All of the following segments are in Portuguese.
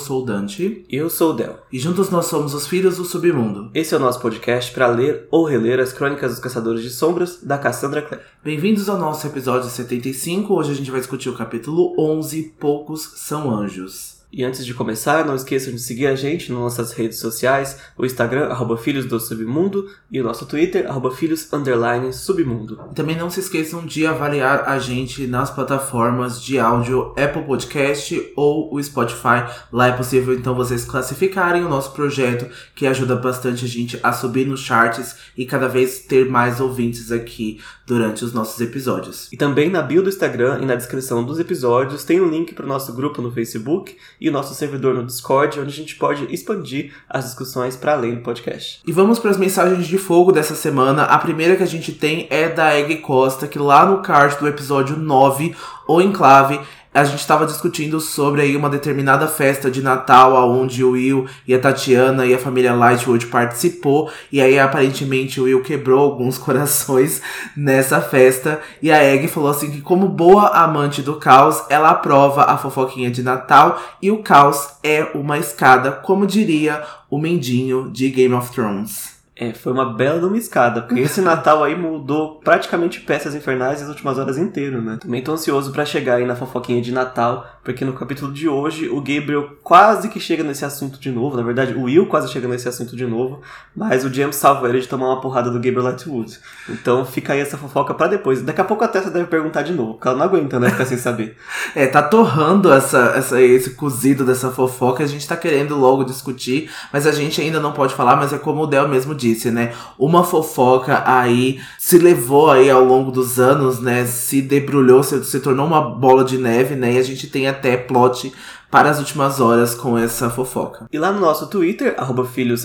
sou o Dante. E eu sou o Del. E juntos nós somos os Filhos do Submundo. Esse é o nosso podcast para ler ou reler as Crônicas dos Caçadores de Sombras, da Cassandra Clare. Bem-vindos ao nosso episódio 75. Hoje a gente vai discutir o capítulo 11, Poucos São Anjos. E antes de começar, não esqueçam de seguir a gente nas nossas redes sociais, o Instagram, arroba Filhos do Submundo, e o nosso Twitter, arroba Filhos Underline Submundo. Também não se esqueçam de avaliar a gente nas plataformas de áudio Apple Podcast ou o Spotify. Lá é possível então vocês classificarem o nosso projeto, que ajuda bastante a gente a subir nos charts e cada vez ter mais ouvintes aqui durante os nossos episódios. E também na bio do Instagram e na descrição dos episódios tem um link para o nosso grupo no Facebook e o nosso servidor no Discord, onde a gente pode expandir as discussões para além do podcast. E vamos para as mensagens de fogo dessa semana. A primeira que a gente tem é da Egg Costa, que lá no card do episódio 9, O Enclave, a gente estava discutindo sobre aí uma determinada festa de Natal aonde o Will e a Tatiana e a família Lightwood participou e aí aparentemente o Will quebrou alguns corações nessa festa e a Egg falou assim que como boa amante do caos, ela aprova a fofoquinha de Natal e o caos é uma escada, como diria o mendinho de Game of Thrones. É, foi uma bela de uma escada, porque esse Natal aí mudou praticamente peças infernais as últimas horas inteiro, né? Também tô ansioso para chegar aí na fofoquinha de Natal, porque no capítulo de hoje o Gabriel quase que chega nesse assunto de novo, na verdade o Will quase chega nesse assunto de novo, mas o James salva ele de tomar uma porrada do Gabriel Lightwood. Então fica aí essa fofoca para depois. Daqui a pouco a Tessa deve perguntar de novo, porque ela não aguenta, né, ficar sem saber. É, tá torrando essa, essa, esse cozido dessa fofoca, a gente tá querendo logo discutir, mas a gente ainda não pode falar, mas é como o Del mesmo disse disse, né? Uma fofoca aí se levou aí ao longo dos anos, né? Se debrulhou, se, se tornou uma bola de neve, né? E a gente tem até plot para as últimas horas com essa fofoca. E lá no nosso Twitter, arroba filhos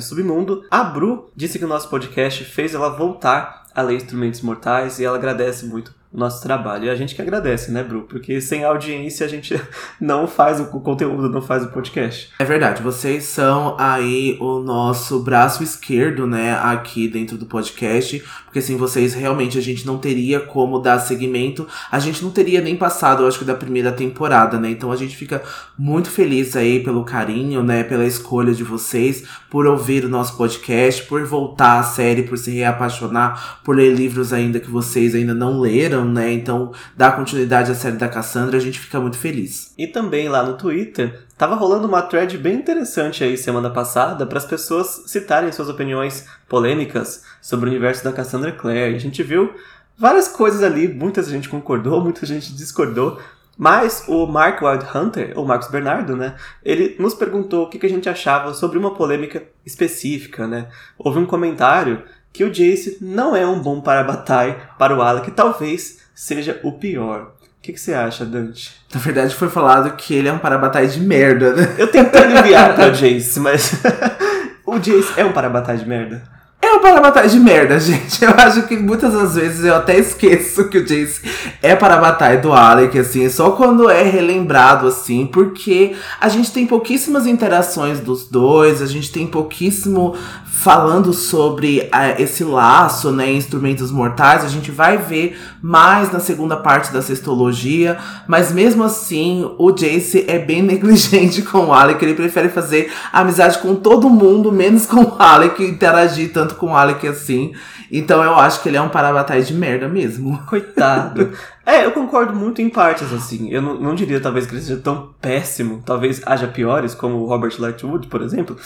submundo, a Bru disse que o nosso podcast fez ela voltar a ler instrumentos mortais e ela agradece muito nosso trabalho. E a gente que agradece, né, Bru? Porque sem audiência a gente não faz o conteúdo, não faz o podcast. É verdade, vocês são aí o nosso braço esquerdo, né, aqui dentro do podcast, porque sem vocês realmente a gente não teria como dar seguimento, a gente não teria nem passado, eu acho que da primeira temporada, né? Então a gente fica muito feliz aí pelo carinho, né, pela escolha de vocês, por ouvir o nosso podcast, por voltar à série, por se reapaixonar, por ler livros ainda que vocês ainda não leram, né? Então, dar continuidade à série da Cassandra, a gente fica muito feliz. E também lá no Twitter, tava rolando uma thread bem interessante aí semana passada para as pessoas citarem suas opiniões polêmicas sobre o universo da Cassandra Clare. A gente viu várias coisas ali, muita gente concordou, muita gente discordou. Mas o Mark Wild Hunter, ou Marcos Bernardo, né? Ele nos perguntou o que a gente achava sobre uma polêmica específica, né? Houve um comentário que o Jace não é um bom para-batai para o Alec, talvez seja o pior. O que, que, você acha, Dante? Na verdade, foi falado que ele é um para-batai de merda, né? Eu tentei aliviar para o Jace, mas o Jace é um para-batai de merda? É um para-batalha de merda, gente. Eu acho que muitas das vezes eu até esqueço que o Jace é para-batalha do Alec, assim, só quando é relembrado, assim, porque a gente tem pouquíssimas interações dos dois, a gente tem pouquíssimo falando sobre uh, esse laço, né, instrumentos mortais, a gente vai ver mais na segunda parte da sextologia, mas mesmo assim, o Jace é bem negligente com o Alec, ele prefere fazer amizade com todo mundo, menos com o Alec, interagir tanto com o Alec assim. Então eu acho que ele é um parabatai de merda mesmo. Coitado. é, eu concordo muito em partes, assim. Eu não, não diria talvez que ele seja tão péssimo. Talvez haja piores, como o Robert Lightwood, por exemplo.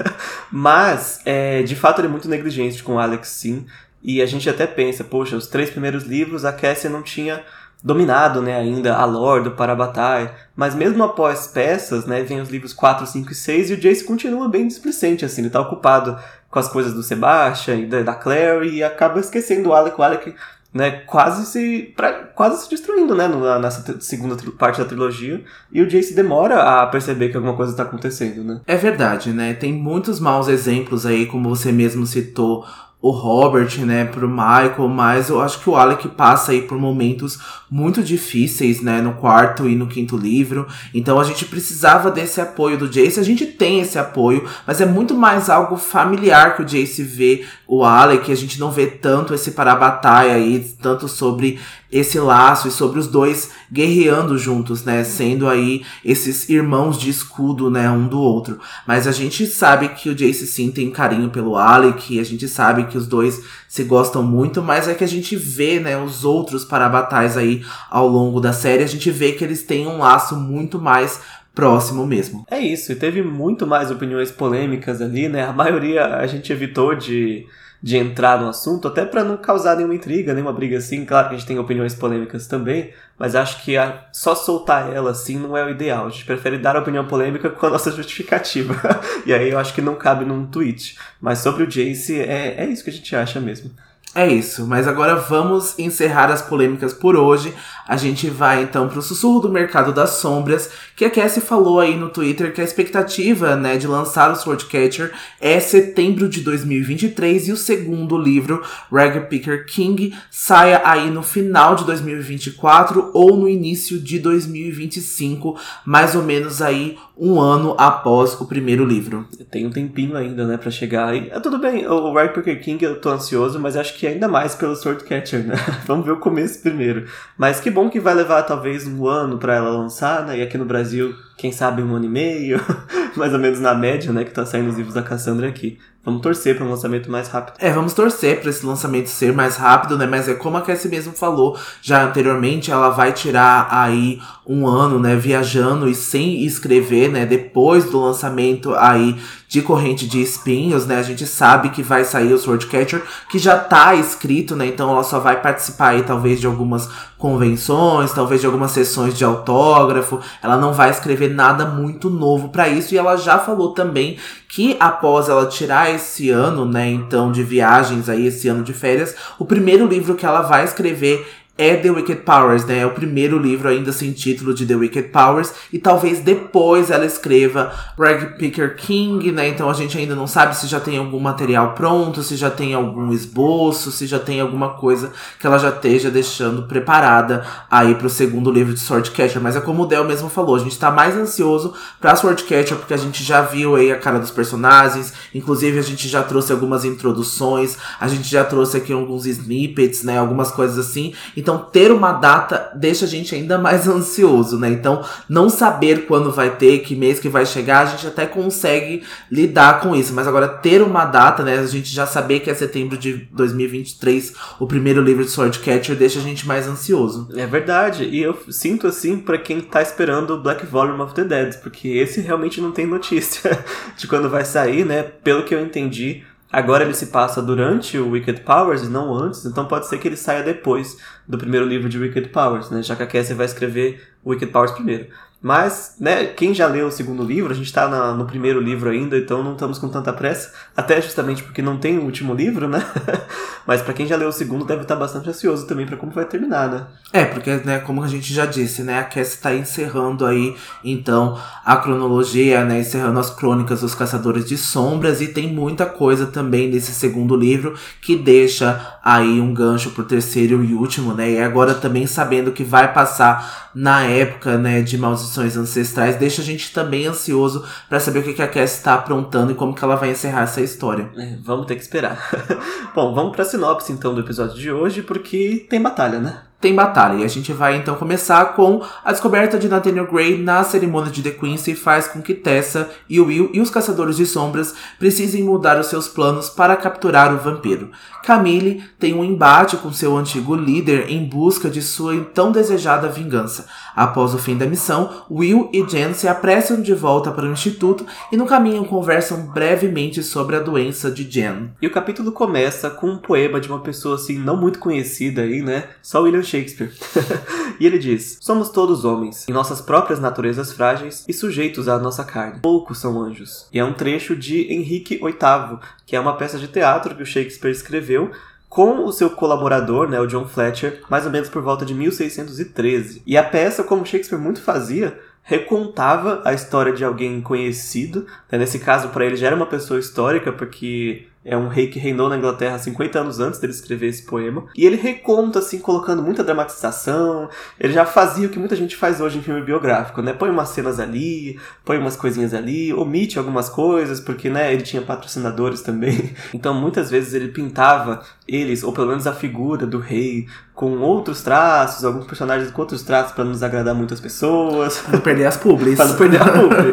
Mas, é, de fato, ele é muito negligente com o Alex, sim. E a gente até pensa, poxa, os três primeiros livros a Cassie não tinha dominado, né, ainda a lore do Parabatai, mas mesmo após peças, né, vem os livros 4, 5 e 6 e o Jace continua bem displicente, assim, ele tá ocupado com as coisas do Sebastian e da, da Clary e acaba esquecendo o Alec, o Alec né, quase se pra, quase se destruindo, né, nessa segunda parte da trilogia, e o Jace demora a perceber que alguma coisa está acontecendo, né? É verdade, né? Tem muitos maus exemplos aí, como você mesmo citou, o Robert, né, pro Michael, mas eu acho que o Alec passa aí por momentos muito difíceis, né, no quarto e no quinto livro. Então a gente precisava desse apoio do Jace. A gente tem esse apoio, mas é muito mais algo familiar que o Jace vê o Alec. A gente não vê tanto esse para-batalha aí, tanto sobre esse laço e sobre os dois guerreando juntos, né? Sendo aí esses irmãos de escudo, né? Um do outro. Mas a gente sabe que o Jace sim tem carinho pelo Alec, a gente sabe que os dois se gostam muito, mas é que a gente vê, né? Os outros parabatais aí ao longo da série, a gente vê que eles têm um laço muito mais próximo mesmo. É isso, e teve muito mais opiniões polêmicas ali, né? A maioria a gente evitou de de entrar no assunto, até para não causar nenhuma intriga, nenhuma briga assim. Claro que a gente tem opiniões polêmicas também, mas acho que a, só soltar ela assim não é o ideal. A gente prefere dar a opinião polêmica com a nossa justificativa. e aí eu acho que não cabe num tweet. Mas sobre o Jace, é, é isso que a gente acha mesmo. É isso, mas agora vamos encerrar as polêmicas por hoje. A gente vai então para o sussurro do mercado das sombras, que a Cassie falou aí no Twitter que a expectativa, né, de lançar o Swordcatcher é setembro de 2023 e o segundo livro, Rag Picker King, saia aí no final de 2024 ou no início de 2025, mais ou menos aí um ano após o primeiro livro. Tem um tempinho ainda, né, para chegar aí. Ah, tudo bem, o Rag Picker King eu tô ansioso, mas acho que ainda mais pelo Swordcatcher, né? Vamos ver o começo primeiro. Mas que bom que vai levar talvez um ano para ela lançar, né? E aqui no Brasil, quem sabe um ano e meio, mais ou menos na média, né? Que tá saindo os livros da Cassandra aqui. Vamos torcer para um lançamento mais rápido. É, vamos torcer para esse lançamento ser mais rápido, né? Mas é como a Cassie mesmo falou já anteriormente, ela vai tirar aí um ano, né, viajando e sem escrever, né, depois do lançamento aí de Corrente de Espinhos, né? A gente sabe que vai sair o Swordcatcher, que já tá escrito, né? Então ela só vai participar aí talvez de algumas convenções, talvez de algumas sessões de autógrafo. Ela não vai escrever nada muito novo para isso e ela já falou também que após ela tirar esse ano, né, então de viagens aí esse ano de férias, o primeiro livro que ela vai escrever é The Wicked Powers, né? É o primeiro livro ainda sem título de The Wicked Powers e talvez depois ela escreva Rag Picker King, né? Então a gente ainda não sabe se já tem algum material pronto, se já tem algum esboço, se já tem alguma coisa que ela já esteja deixando preparada aí pro segundo livro de Swordcatcher, mas é como o Del mesmo falou, a gente tá mais ansioso pra Swordcatcher porque a gente já viu aí a cara dos personagens, inclusive a gente já trouxe algumas introduções, a gente já trouxe aqui alguns snippets, né? Algumas coisas assim. Então, ter uma data deixa a gente ainda mais ansioso, né? Então, não saber quando vai ter, que mês que vai chegar, a gente até consegue lidar com isso. Mas agora, ter uma data, né? A gente já saber que é setembro de 2023 o primeiro livro de Swordcatcher deixa a gente mais ansioso. É verdade. E eu sinto assim para quem tá esperando o Black Volume of the Dead, porque esse realmente não tem notícia de quando vai sair, né? Pelo que eu entendi Agora ele se passa durante o Wicked Powers e não antes, então pode ser que ele saia depois do primeiro livro de Wicked Powers, né? Já que a Cassie vai escrever Wicked Powers primeiro. Mas, né, quem já leu o segundo livro, a gente está no primeiro livro ainda, então não estamos com tanta pressa, até justamente porque não tem o último livro, né? Mas para quem já leu o segundo, deve estar tá bastante ansioso também para como vai terminar, né? É, porque, né, como a gente já disse, né, a Cassie está encerrando aí, então, a cronologia, né, encerrando as crônicas dos Caçadores de Sombras, e tem muita coisa também nesse segundo livro que deixa aí um gancho pro terceiro e último, né, e agora também sabendo que vai passar na época, né, de Maldições Ancestrais, deixa a gente também ansioso para saber o que, que a Cass está aprontando e como que ela vai encerrar essa história. É, vamos ter que esperar. Bom, vamos pra sinopse então do episódio de hoje, porque tem batalha, né? Tem batalha. E a gente vai então começar com a descoberta de Nathaniel Grey na cerimônia de The Quincy faz com que Tessa e Will e os Caçadores de Sombras precisem mudar os seus planos para capturar o vampiro. Camille tem um embate com seu antigo líder em busca de sua tão desejada vingança. Após o fim da missão, Will e Jen se apressam de volta para o instituto e no caminho conversam brevemente sobre a doença de Jen. E o capítulo começa com um poema de uma pessoa assim não muito conhecida aí, né? Só William Shakespeare. e ele diz: Somos todos homens, em nossas próprias naturezas frágeis e sujeitos à nossa carne. Poucos são anjos. E é um trecho de Henrique VIII, que é uma peça de teatro que o Shakespeare escreveu com o seu colaborador, né, o John Fletcher, mais ou menos por volta de 1613. E a peça, como Shakespeare muito fazia, recontava a história de alguém conhecido. Né? Nesse caso, para ele já era uma pessoa histórica, porque É um rei que reinou na Inglaterra 50 anos antes dele escrever esse poema. E ele reconta, assim, colocando muita dramatização. Ele já fazia o que muita gente faz hoje em filme biográfico, né? Põe umas cenas ali, põe umas coisinhas ali, omite algumas coisas, porque, né, ele tinha patrocinadores também. Então, muitas vezes ele pintava eles, ou pelo menos a figura do rei, com outros traços, alguns personagens com outros traços para não desagradar muitas pessoas. Pra não perder as publis. pra não perder a publi.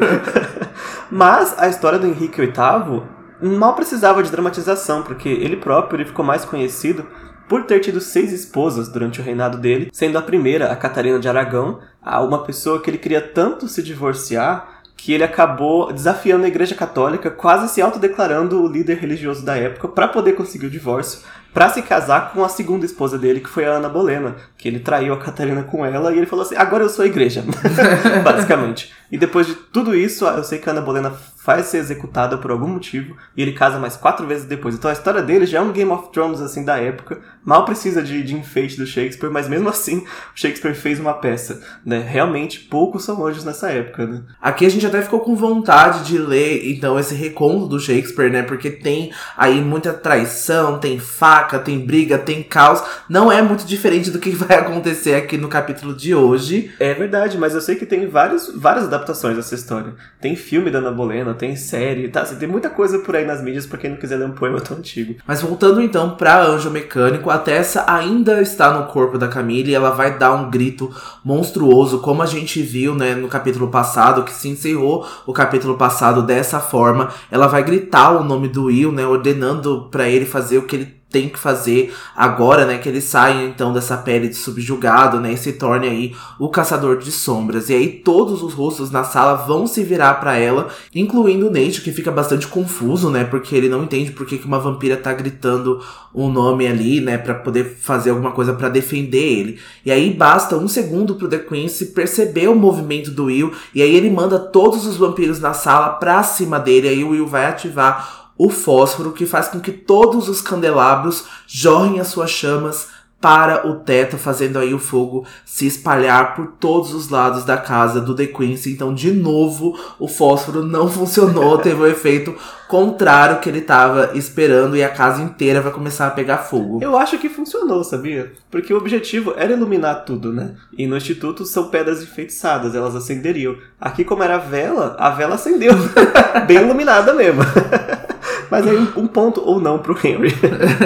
Mas a história do Henrique VIII mal precisava de dramatização, porque ele próprio ele ficou mais conhecido por ter tido seis esposas durante o reinado dele, sendo a primeira a Catarina de Aragão, uma pessoa que ele queria tanto se divorciar que ele acabou desafiando a Igreja Católica, quase se autodeclarando o líder religioso da época para poder conseguir o divórcio, para se casar com a segunda esposa dele, que foi a Ana Bolena, que ele traiu a Catarina com ela e ele falou assim: "Agora eu sou a igreja". Basicamente. E depois de tudo isso, eu sei que a Ana Bolena faz ser executada por algum motivo e ele casa mais quatro vezes depois. Então a história dele já é um Game of Thrones assim da época. Mal precisa de, de enfeite do Shakespeare, mas mesmo assim o Shakespeare fez uma peça. Né? Realmente poucos são anjos nessa época. Né? Aqui a gente até ficou com vontade de ler então esse reconto do Shakespeare, né? Porque tem aí muita traição, tem faca, tem briga, tem caos. Não é muito diferente do que vai acontecer aqui no capítulo de hoje. É verdade, mas eu sei que tem vários, várias adaptações dessa história. Tem filme da Ana Bolena, tem série, tá? Assim, tem muita coisa por aí nas mídias pra quem não quiser ler um poema tão antigo. Mas voltando então pra Anjo Mecânico, a Tessa ainda está no corpo da Camille e ela vai dar um grito monstruoso, como a gente viu, né, no capítulo passado, que se encerrou o capítulo passado dessa forma. Ela vai gritar o nome do Will, né, ordenando para ele fazer o que ele tem que fazer agora, né, que ele saia então dessa pele de subjugado, né, e se torne aí o caçador de sombras. E aí todos os rostos na sala vão se virar para ela, incluindo o Nate, que fica bastante confuso, né, porque ele não entende por que, que uma vampira tá gritando um nome ali, né, para poder fazer alguma coisa para defender ele. E aí basta um segundo pro The Quincy perceber o movimento do Will, e aí ele manda todos os vampiros na sala pra cima dele, aí o Will vai ativar o fósforo que faz com que todos os candelabros jorrem as suas chamas para o teto, fazendo aí o fogo se espalhar por todos os lados da casa do The Quincy. Então, de novo, o fósforo não funcionou, teve o um efeito contrário que ele estava esperando e a casa inteira vai começar a pegar fogo. Eu acho que funcionou, sabia? Porque o objetivo era iluminar tudo, né? E no instituto são pedras enfeitiçadas, elas acenderiam. Aqui, como era vela, a vela acendeu. Bem iluminada mesmo. Mas aí um, ponto ou não pro Henry.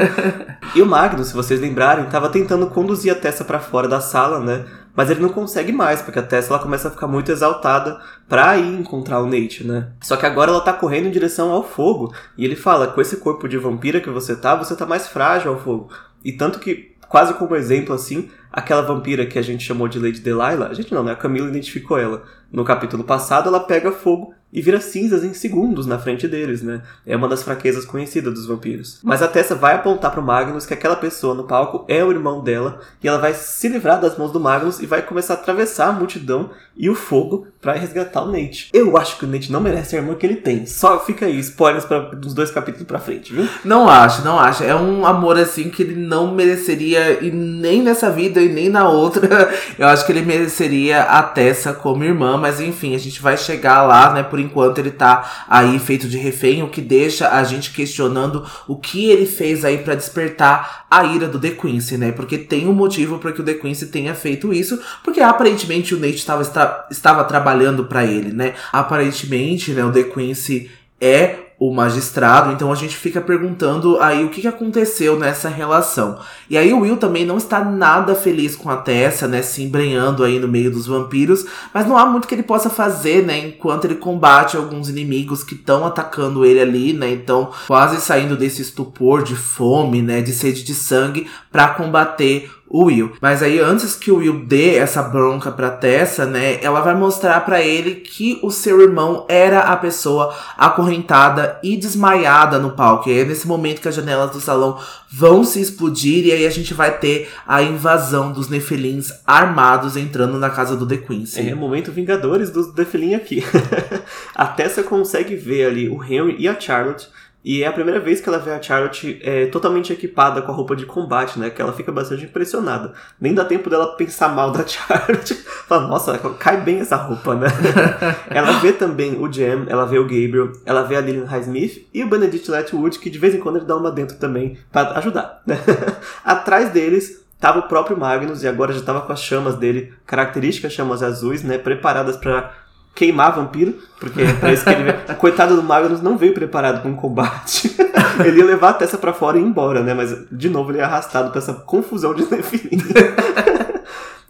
e o Magnus, se vocês lembrarem, estava tentando conduzir a Tessa para fora da sala, né? Mas ele não consegue mais, porque a Tessa ela começa a ficar muito exaltada pra ir encontrar o Nate, né? Só que agora ela tá correndo em direção ao fogo. E ele fala: com esse corpo de vampira que você tá, você tá mais frágil ao fogo. E tanto que, quase como exemplo assim, aquela vampira que a gente chamou de Lady Delilah, a gente não, né? A Camila identificou ela. No capítulo passado, ela pega fogo e vira cinzas em segundos na frente deles, né? É uma das fraquezas conhecidas dos vampiros. Mas a Tessa vai apontar pro Magnus que aquela pessoa no palco é o irmão dela e ela vai se livrar das mãos do Magnus e vai começar a atravessar a multidão e o fogo para resgatar o Nate. Eu acho que o Nate não merece a irmã que ele tem. Só fica aí, spoilers pra, dos dois capítulos pra frente, viu? Não acho, não acho. É um amor assim que ele não mereceria e nem nessa vida e nem na outra. Eu acho que ele mereceria a Tessa como irmã, mas enfim, a gente vai chegar lá, né, por enquanto ele tá aí feito de refém, o que deixa a gente questionando o que ele fez aí para despertar a ira do The Quincy, né? Porque tem um motivo para que o The Quincy tenha feito isso, porque aparentemente o Nate estava, estava trabalhando para ele, né? Aparentemente, né, o The Quincy é o magistrado, então a gente fica perguntando aí o que, aconteceu nessa relação. E aí o Will também não está nada feliz com a Tessa, né, se embrenhando aí no meio dos vampiros, mas não há muito que ele possa fazer, né, enquanto ele combate alguns inimigos que estão atacando ele ali, né, então quase saindo desse estupor de fome, né, de sede de sangue para combater o Will. Mas aí antes que o Will dê essa bronca pra Tessa, né, ela vai mostrar para ele que o seu irmão era a pessoa acorrentada e desmaiada no palco. E é nesse momento que as janelas do salão vão se explodir e aí a gente vai ter a invasão dos Nefelins armados entrando na casa do The Quincy. É, momento Vingadores dos Nefelin aqui. a Tessa consegue ver ali o Henry e a Charlotte E é a primeira vez que ela vê a Charlotte é, totalmente equipada com a roupa de combate, né? Que ela fica bastante impressionada. Nem dá tempo dela pensar mal da Charlotte. Fala, nossa, cai bem essa roupa, né? ela vê também o Jam, ela vê o Gabriel, ela vê a Lillian Highsmith e o Benedict Letwood, que de vez em quando ele dá uma dentro também para ajudar. Né? Atrás deles tava o próprio Magnus e agora já tava com as chamas dele, características chamas azuis, né? Preparadas para queimar vampiro, porque é pra isso que ele veio. Coitado do Magnus não veio preparado com o combate. ele ia levar a testa para fora e ir embora, né? Mas de novo ele é arrastado pra essa confusão de Nephilim.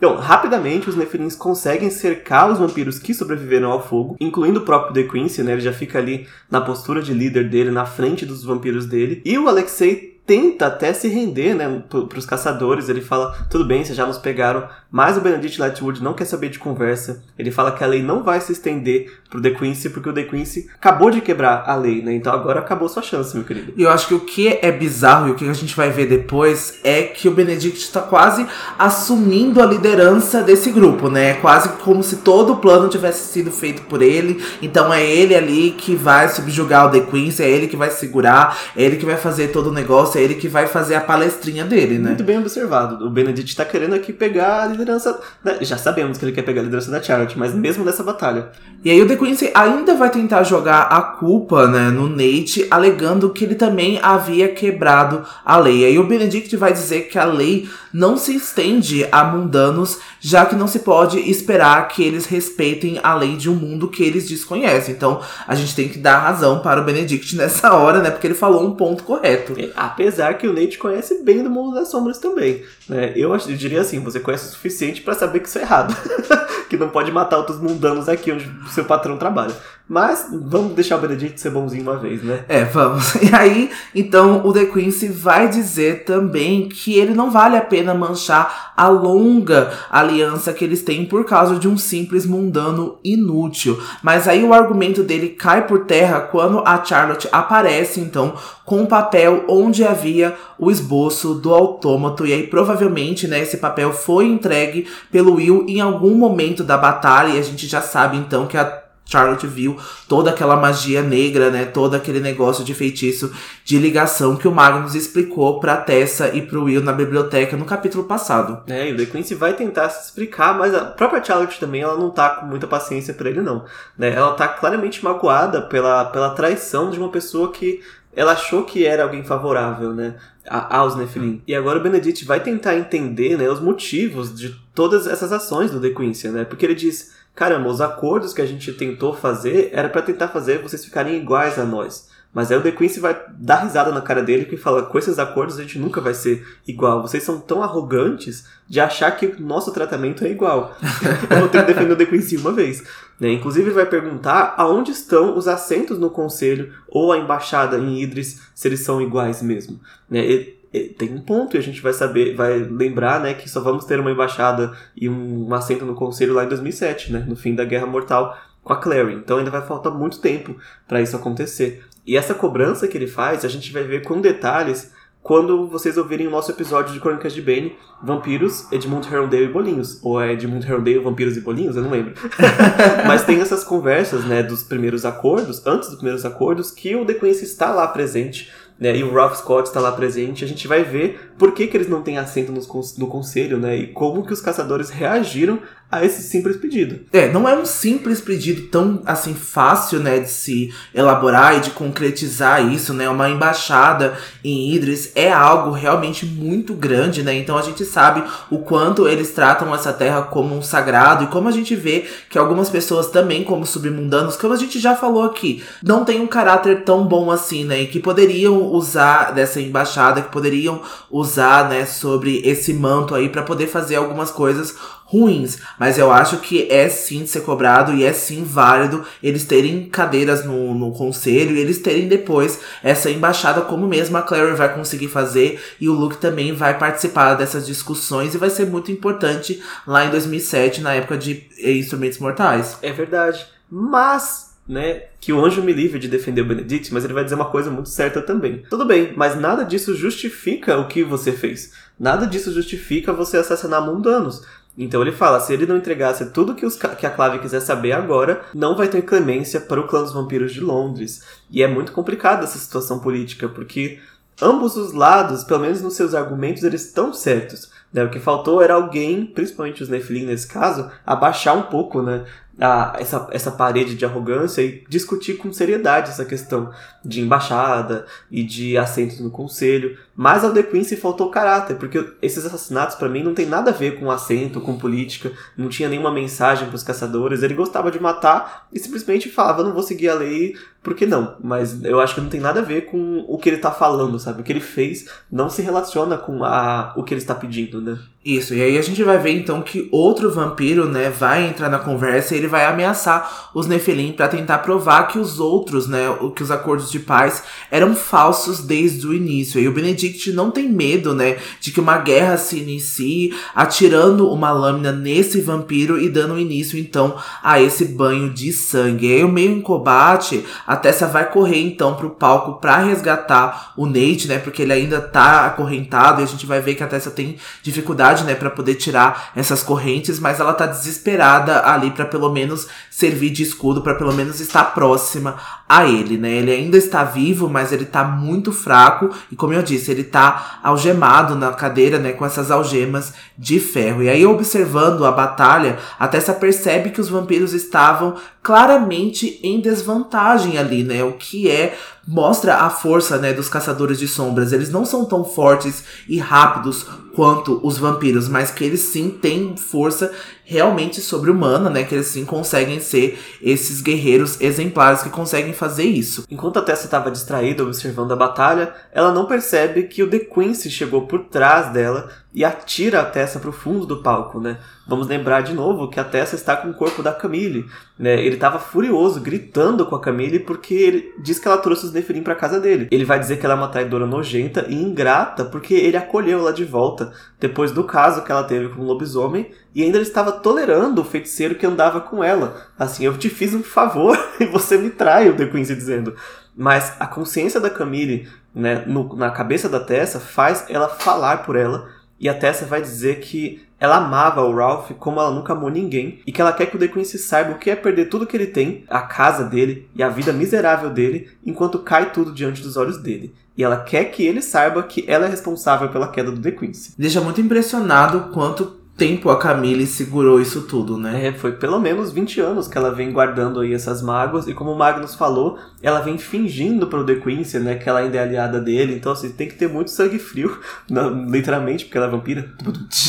Então, rapidamente, os Nephilims conseguem cercar os vampiros que sobreviveram ao fogo, incluindo o próprio The Quincy, né? Ele já fica ali na postura de líder dele, na frente dos vampiros dele. E o Alexei tenta até se render, né, para os caçadores. Ele fala: tudo bem, vocês já nos pegaram, mas o Benedict Lightwood não quer saber de conversa. Ele fala que a lei não vai se estender pro The Quincy, porque o The Quincy acabou de quebrar a lei, né? Então agora acabou sua chance, meu querido. E eu acho que o que é bizarro e o que a gente vai ver depois é que o Benedict está quase assumindo a liderança desse grupo, né? É quase como se todo o plano tivesse sido feito por ele. Então é ele ali que vai subjugar o The Quincy, é ele que vai segurar, é ele que vai fazer todo o negócio é ele que vai fazer a palestrinha dele, né? Muito bem observado. O Benedict tá querendo aqui pegar a liderança. Né? Já sabemos que ele quer pegar a liderança da Charlotte, mas mesmo nessa batalha. E aí o The Quincy ainda vai tentar jogar a culpa, né, no Nate, alegando que ele também havia quebrado a lei. E aí o Benedict vai dizer que a lei não se estende a mundanos, já que não se pode esperar que eles respeitem a lei de um mundo que eles desconhecem. Então a gente tem que dar razão para o Benedict nessa hora, né? Porque ele falou um ponto correto. É, apesar que o Nate conhece bem do mundo das sombras também. Né? Eu, eu diria assim: você conhece o suficiente para saber que isso é errado. que não pode matar outros mundanos aqui onde seu patrão trabalha. Mas vamos deixar o Benedict ser bonzinho uma vez, né? É, vamos. E aí, então, o The Quincy vai dizer também que ele não vale a pena manchar a longa aliança que eles têm por causa de um simples mundano inútil. Mas aí o argumento dele cai por terra quando a Charlotte aparece, então, com um papel onde havia o esboço do autômato. E aí, provavelmente, né, esse papel foi entregue pelo Will em algum momento da batalha. E a gente já sabe, então, que a Charlotte viu toda aquela magia negra, né? Todo aquele negócio de feitiço de ligação que o Magnus explicou pra Tessa e pro Will na biblioteca no capítulo passado. É, e o Quincy vai tentar se explicar, mas a própria Charlotte também, ela não tá com muita paciência para ele, não. Né? Ela tá claramente magoada pela, pela traição de uma pessoa que ela achou que era alguém favorável, né? aos Nephilim. E agora o Benedict vai tentar entender né, os motivos de todas essas ações do The Quincy, né? Porque ele diz caramba, os acordos que a gente tentou fazer era para tentar fazer vocês ficarem iguais a nós. Mas aí o The Quincy vai dar risada na cara dele e fala: com esses acordos a gente nunca vai ser igual. Vocês são tão arrogantes de achar que o nosso tratamento é igual. Eu vou ter que defender o The Quincy uma vez. Né? Inclusive, ele vai perguntar aonde estão os assentos no conselho ou a embaixada em Idris, se eles são iguais mesmo. Né? tem um ponto e a gente vai saber, vai lembrar, né, que só vamos ter uma embaixada e um assento no conselho lá em 2007, né, no fim da Guerra Mortal com a Clary. Então ainda vai faltar muito tempo para isso acontecer. E essa cobrança que ele faz, a gente vai ver com detalhes quando vocês ouvirem o nosso episódio de Crônicas de Bane, Vampiros, Edmund Herondale e Bolinhos. Ou é Edmund Herondale, Vampiros e Bolinhos? Eu não lembro. Mas tem essas conversas, né, dos primeiros acordos, antes dos primeiros acordos, que o The Quincy está lá presente né, e o Ralph Scott está lá presente, a gente vai ver por que, que eles não têm assento no, no conselho, né, e como que os caçadores reagiram a esse simples pedido. É, não é um simples pedido tão assim fácil, né, de se elaborar e de concretizar isso, né? Uma embaixada em Idris é algo realmente muito grande, né? Então a gente sabe o quanto eles tratam essa terra como um sagrado e como a gente vê que algumas pessoas também como submundanos, como a gente já falou aqui, não tem um caráter tão bom assim, né? E que poderiam usar dessa embaixada, que poderiam usar, né, sobre esse manto aí para poder fazer algumas coisas ruins, mas eu acho que é sim de ser cobrado e é sim válido eles terem cadeiras no, no conselho e eles terem depois essa embaixada, como mesmo a Clary vai conseguir fazer e o Luke também vai participar dessas discussões e vai ser muito importante lá em 2007, na época de Instrumentos Mortais. É verdade, mas né, que o anjo me livre de defender o Benedict, mas ele vai dizer uma coisa muito certa também. Tudo bem, mas nada disso justifica o que você fez. Nada disso justifica você assassinar mundanos. Então ele fala, se ele não entregasse tudo que, os, que a Clave quiser saber agora, não vai ter clemência para o clã dos vampiros de Londres. E é muito complicado essa situação política, porque ambos os lados, pelo menos nos seus argumentos, eles estão certos. Né? O que faltou era alguém, principalmente os Nephilim nesse caso, abaixar um pouco né, a, essa, essa parede de arrogância e discutir com seriedade essa questão de embaixada e de assentos no conselho. Mas ao The Quincy faltou caráter, porque esses assassinatos para mim não tem nada a ver com assento, com política, não tinha nenhuma mensagem para os caçadores. Ele gostava de matar e simplesmente falava: não vou seguir a lei, por que não? Mas eu acho que não tem nada a ver com o que ele tá falando, sabe? O que ele fez não se relaciona com a, o que ele está pedindo, né? Isso, e aí a gente vai ver então que outro vampiro, né, vai entrar na conversa e ele vai ameaçar os Nefelim para tentar provar que os outros, né, que os acordos de paz eram falsos desde o início. E o Benedict não tem medo, né, de que uma guerra se inicie atirando uma lâmina nesse vampiro e dando início então a esse banho de sangue. E aí o meio em combate, Tessa vai correr então pro palco para resgatar o Nate, né, porque ele ainda tá acorrentado e a gente vai ver que a Tessa tem dificuldade dificuldade, né, para poder tirar essas correntes, mas ela tá desesperada ali para pelo menos servir de escudo, para pelo menos estar próxima a ele, né? Ele ainda está vivo, mas ele tá muito fraco e como eu disse, ele tá algemado na cadeira, né, com essas algemas de ferro. E aí observando a batalha, a Tessa percebe que os vampiros estavam claramente em desvantagem ali, né? O que é mostra a força, né, dos caçadores de sombras. Eles não são tão fortes e rápidos quanto os vampiros, mas que eles sim têm força realmente sobre-humana, né? Que eles sim conseguem ser esses guerreiros exemplares que conseguem fazer isso. Enquanto a Tessa estava distraída observando a batalha, ela não percebe que o The Quincy chegou por trás dela e atira a Tessa para o fundo do palco, né? Vamos lembrar de novo que a Tessa está com o corpo da Camille, né? Ele estava furioso, gritando com a Camille porque ele diz que ela trouxe os Nefilim para casa dele. Ele vai dizer que ela é uma traidora nojenta e ingrata porque ele acolheu ela de volta depois do caso que ela teve com o lobisomem e ainda ele estava tolerando o feiticeiro que andava com ela. Assim, eu te fiz um favor e você me trai, o The Quincy dizendo. Mas a consciência da Camille, né, no, na cabeça da Tessa, faz ela falar por ela. E a Tessa vai dizer que ela amava o Ralph como ela nunca amou ninguém e que ela quer que o The Quincy saiba o que é perder tudo que ele tem, a casa dele e a vida miserável dele, enquanto cai tudo diante dos olhos dele. E ela quer que ele saiba que ela é responsável pela queda do The Quincy. Deixa muito impressionado quanto tempo a Camille segurou isso tudo, né? É, foi pelo menos 20 anos que ela vem guardando aí essas mágoas, e como o Magnus falou, ela vem fingindo pro The Quincy, né, que ela ainda é aliada dele, então assim, tem que ter muito sangue frio, não, literalmente, porque ela é vampira,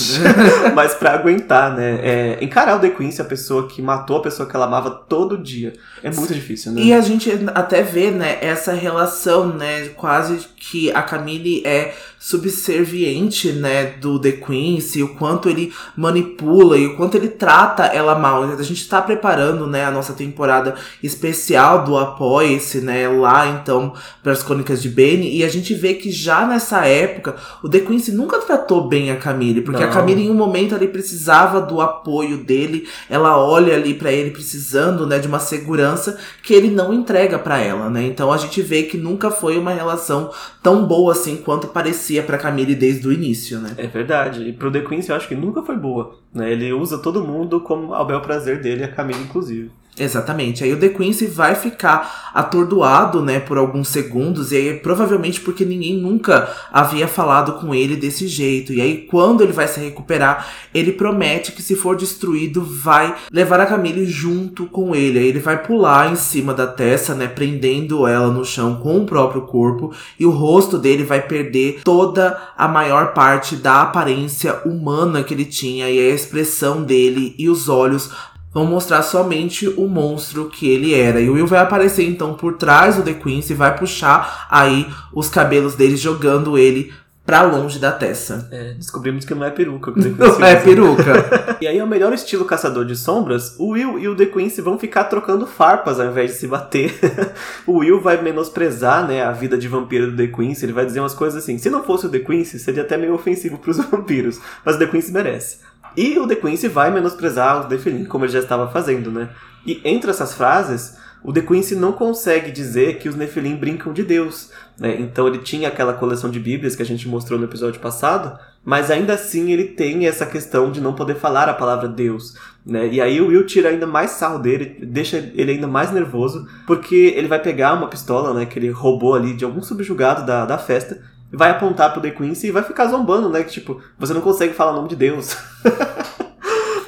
mas para aguentar, né, é, encarar o The Quincy, a pessoa que matou a pessoa que ela amava todo dia, é muito difícil, né? E a gente até vê, né, essa relação, né, quase que a Camille é subserviente, né, do The Quincy, o quanto ele manipula e o quanto ele trata ela mal. A gente tá preparando, né, a nossa temporada especial do Apoia-se, né, lá então para as Crônicas de Benny e a gente vê que já nessa época o The Quincy nunca tratou bem a Camille, porque Não. a Camille em um momento ali precisava do apoio dele, ela olha ali para ele precisando, né, de uma segurança que ele não entrega para ela, né? Então a gente vê que nunca foi uma relação tão boa assim quanto parecia para Camille desde o início, né? É verdade. E pro The Quincy eu acho que nunca foi boa, né? Ele usa todo mundo como ao bel prazer dele, a Camille inclusive. Exatamente. Aí o The Quincy vai ficar atordoado, né, por alguns segundos, e aí provavelmente porque ninguém nunca havia falado com ele desse jeito. E aí quando ele vai se recuperar, ele promete que se for destruído, vai levar a Camille junto com ele. Aí ele vai pular em cima da Tessa, né, prendendo ela no chão com o próprio corpo, e o rosto dele vai perder toda a maior parte da aparência humana que ele tinha e a expressão dele e os olhos vão mostrar somente o monstro que ele era. E o Will vai aparecer então por trás do The Quincy e vai puxar aí os cabelos dele, jogando ele pra longe da Tessa. É, descobrimos que não é peruca. não é peruca. e aí, o melhor estilo caçador de sombras, o Will e o The Quincy vão ficar trocando farpas ao invés de se bater. o Will vai menosprezar, né, a vida de vampiro do The Quincy, ele vai dizer umas coisas assim, se não fosse o The Quincy, seria até meio ofensivo pros vampiros, mas o The Quincy merece. E o The Quincy vai menosprezar o Defilin, como ele já estava fazendo, né? E entre essas frases, o The Quincy não consegue dizer que os Nefilim brincam de Deus. Né? Então ele tinha aquela coleção de Bíblias que a gente mostrou no episódio passado, mas ainda assim ele tem essa questão de não poder falar a palavra Deus. Né? E aí o Will tira ainda mais sarro dele, deixa ele ainda mais nervoso, porque ele vai pegar uma pistola né, que ele roubou ali de algum subjugado da, da festa, vai apontar pro The Quincy e vai ficar zombando, né? Que tipo, você não consegue falar o nome de Deus.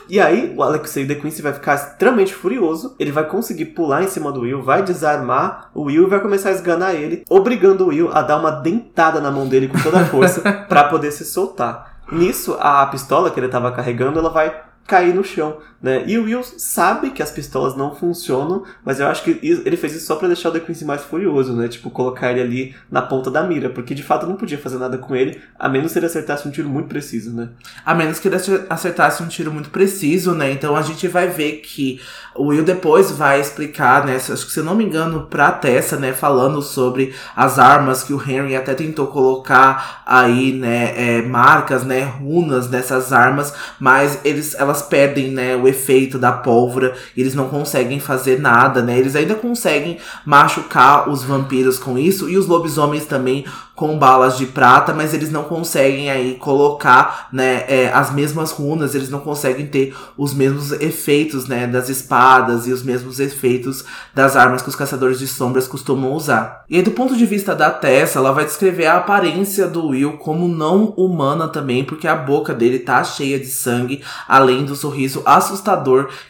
E aí, o Alexei The Quincy vai ficar extremamente furioso. Ele vai conseguir pular em cima do Will, vai desarmar o Will e vai começar a esganar ele, obrigando o Will a dar uma dentada na mão dele com toda a força para poder se soltar. Nisso, a pistola que ele estava carregando, ela vai cair no chão, né? E o Will sabe que as pistolas não funcionam, mas eu acho que ele fez isso só para deixar o The Quincy mais furioso, né? Tipo, colocar ele ali na ponta da mira, porque de fato não podia fazer nada com ele, a menos que ele acertasse um tiro muito preciso, né? A menos que ele acertasse um tiro muito preciso, né? Então a gente vai ver que o Will depois vai explicar, né? Acho que se eu não me engano, pra Tessa, né? Falando sobre as armas que o Henry até tentou colocar aí, né? É, marcas, né? Runas nessas armas, mas eles, elas perdem, né? O efeito da pólvora. Eles não conseguem fazer nada, né? Eles ainda conseguem machucar os vampiros com isso e os lobisomens também com balas de prata, mas eles não conseguem aí colocar, né, é, as mesmas runas, eles não conseguem ter os mesmos efeitos, né, das espadas e os mesmos efeitos das armas que os caçadores de sombras costumam usar. E aí, do ponto de vista da Tessa, ela vai descrever a aparência do Will como não humana também, porque a boca dele tá cheia de sangue, além do sorriso assustador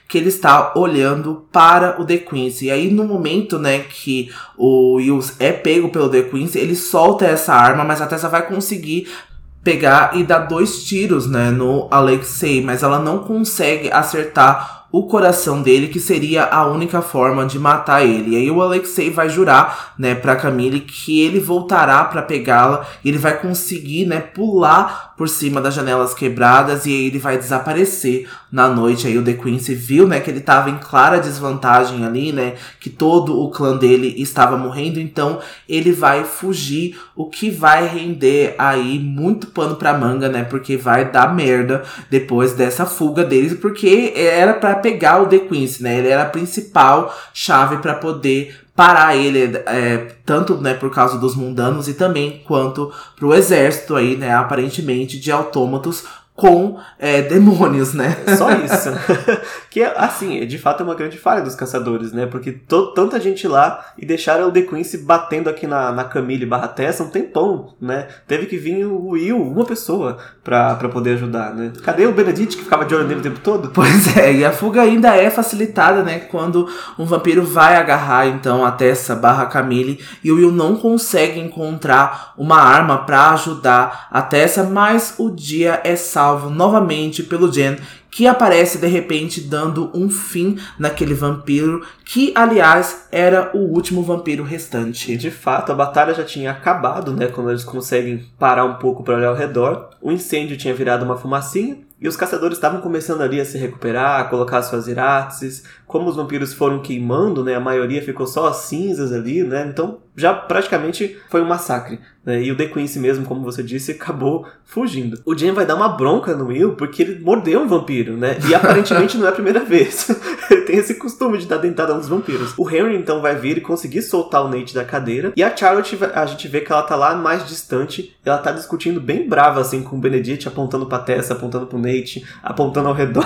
que ele está olhando para o The Quincy. E aí, no momento, né, que o Will é pego pelo The Quincy, ele solta essa arma, mas a Tessa vai conseguir pegar e dar dois tiros, né, no Alexei, mas ela não consegue acertar o coração dele, que seria a única forma de matar ele. E aí o Alexei vai jurar, né, pra Camille que ele voltará para pegá-la, ele vai conseguir, né, pular por cima das janelas quebradas e aí ele vai desaparecer na noite. Aí o The Quincy viu, né, que ele tava em clara desvantagem ali, né, que todo o clã dele estava morrendo, então ele vai fugir, o que vai render aí muito pano pra manga, né, porque vai dar merda depois dessa fuga deles, porque era para pegar o The Quincy, né, ele era a principal chave para poder parar ele, é, tanto né, por causa dos mundanos e também quanto pro exército aí, né, aparentemente de autômatos com é, demônios, né? Só isso. que, assim, de fato é uma grande falha dos caçadores, né? Porque tanta gente lá e deixaram o The Quincy batendo aqui na, na Camille barra Tessa um tempão, né? Teve que vir o Will, uma pessoa, pra, poder ajudar, né? Cadê o Benedict que ficava de olho nele o tempo todo? Pois é, e a fuga ainda é facilitada, né? Quando um vampiro vai agarrar, então, a Tessa barra Camille e o Will não consegue encontrar uma arma para ajudar a Tessa, mas o dia é salvo novamente pelo Jen, que aparece de repente dando um fim naquele vampiro, que aliás era o último vampiro restante. De fato, a batalha já tinha acabado, né? Quando eles conseguem parar um pouco para olhar ao redor. O incêndio tinha virado uma fumacinha e os caçadores estavam começando ali a se recuperar, a colocar suas irates. Como os vampiros foram queimando, né? A maioria ficou só as cinzas ali, né? Então já praticamente foi um massacre. Né? E o The Quincy mesmo, como você disse, acabou fugindo. O Jen vai dar uma bronca no Will porque ele mordeu um vampiro, né? E aparentemente não é a primeira vez. ele tem esse costume de dar dentada nos vampiros. O Henry então vai vir e conseguir soltar o Nate da cadeira. E a Charlotte, a gente vê que ela tá lá mais distante. Ela tá discutindo bem brava assim com o Benedict, apontando pra Tessa, apontando pro Nate, apontando ao redor.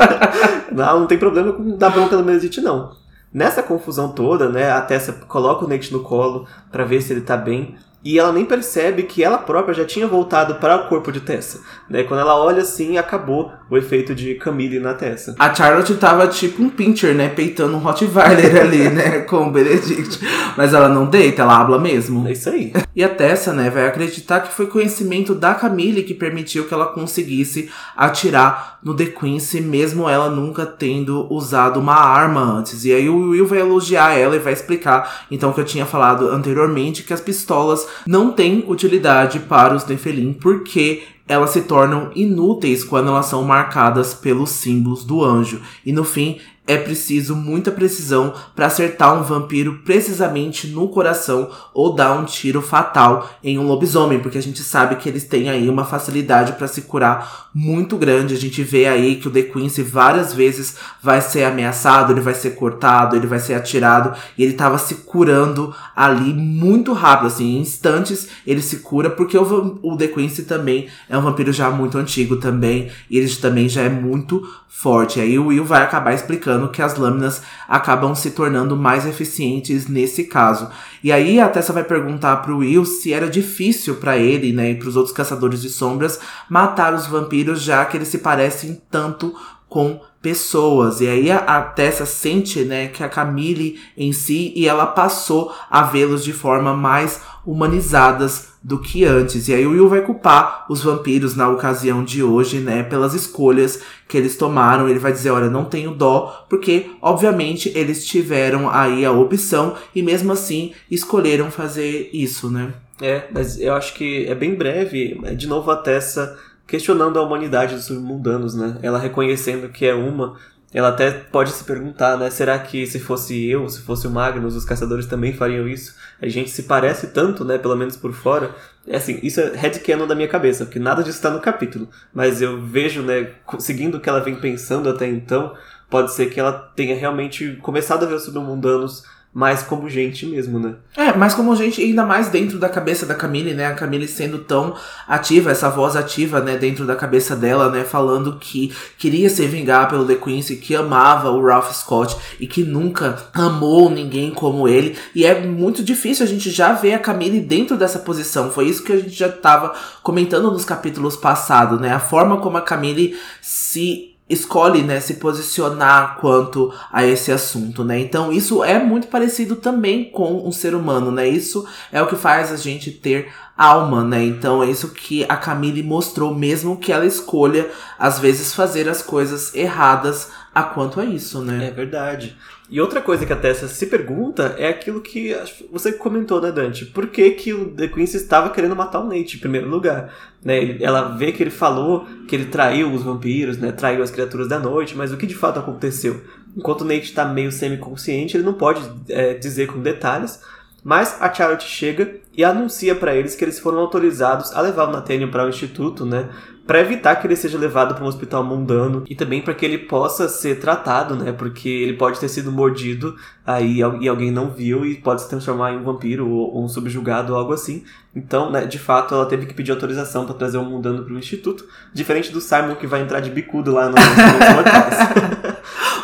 não, não tem problema com dar bronca no Benedict, não. Nessa confusão toda, né, a Tessa coloca o Nate no colo para ver se ele tá bem e ela nem percebe que ela própria já tinha voltado para o corpo de Tessa. Né? Quando ela olha assim, acabou o efeito de Camille na Tessa. A Charlotte tava tipo um pincher, né? Peitando um Rottweiler ali, né? Com o Benedict. Mas ela não deita, ela habla mesmo. É isso aí. E a Tessa, né, vai acreditar que foi conhecimento da Camille que permitiu que ela conseguisse atirar no The Quincy, mesmo ela nunca tendo usado uma arma antes. E aí o Will vai elogiar ela e vai explicar, então, que eu tinha falado anteriormente, que as pistolas não têm utilidade para os Nephilim, porque elas se tornam inúteis quando elas são marcadas pelos símbolos do anjo. E no fim, é preciso muita precisão para acertar um vampiro precisamente no coração ou dar um tiro fatal em um lobisomem, porque a gente sabe que eles têm aí uma facilidade para se curar muito grande. A gente vê aí que o The Quincy várias vezes vai ser ameaçado, ele vai ser cortado, ele vai ser atirado e ele tava se curando ali muito rápido, assim, em instantes ele se cura, porque o, o The Quincy também é um vampiro já muito antigo também, e ele também já é muito forte. Aí o Will vai acabar explicando que as lâminas acabam se tornando mais eficientes nesse caso. E aí a Tessa vai perguntar pro Will se era difícil para ele, né, e pros outros caçadores de sombras matar os vampiros, já que eles se parecem tanto com pessoas. E aí a, a Tessa sente, né, que a Camille em si e ela passou a vê-los de forma mais humanizadas do que antes. E aí o Will vai culpar os vampiros na ocasião de hoje, né, pelas escolhas que eles tomaram. Ele vai dizer, olha, não tenho dó, porque obviamente eles tiveram aí a opção e mesmo assim escolheram fazer isso, né? É, mas eu acho que é bem breve. De novo a Tessa questionando a humanidade dos submundanos, né? Ela reconhecendo que é uma, ela até pode se perguntar, né? Será que se fosse eu, se fosse o Magnus, os caçadores também fariam isso? A gente se parece tanto, né? Pelo menos por fora. É assim, isso é headcanon da minha cabeça, porque nada disso está no capítulo. Mas eu vejo, né? Seguindo o que ela vem pensando até então, pode ser que ela tenha realmente começado a ver os submundanos mais como gente mesmo, né? É, mais como gente, ainda mais dentro da cabeça da Camille, né? A Camille sendo tão ativa, essa voz ativa, né, dentro da cabeça dela, né? Falando que queria se vingar pelo The Quincy, que amava o Ralph Scott e que nunca amou ninguém como ele. E é muito difícil a gente já ver a Camille dentro dessa posição. Foi isso que a gente já tava comentando nos capítulos passados, né? A forma como a Camille se escolhe, né, se posicionar quanto a esse assunto, né? Então isso é muito parecido também com um ser humano, né? Isso é o que faz a gente ter alma, né? Então é isso que a Camille mostrou, mesmo que ela escolha às vezes fazer as coisas erradas a quanto a isso, né? É verdade. E outra coisa que a Tessa se pergunta é aquilo que você comentou, né, Dante? Por que, que o The Quincy estava querendo matar o Nate em primeiro lugar? Né, ela vê que ele falou que ele traiu os vampiros, né, traiu as criaturas da noite, mas o que de fato aconteceu? Enquanto o Nate está meio semi-consciente, ele não pode é, dizer com detalhes, mas a Charlotte chega e anuncia para eles que eles foram autorizados a levar o Nathaniel para o instituto, né? para evitar que ele seja levado para um hospital mundano e também para que ele possa ser tratado, né? Porque ele pode ter sido mordido aí e alguém não viu e pode se transformar em um vampiro ou, um subjugado ou algo assim. Então, né, de fato, ela teve que pedir autorização para trazer um mundano para o instituto, diferente do Simon que vai entrar de bicudo lá no,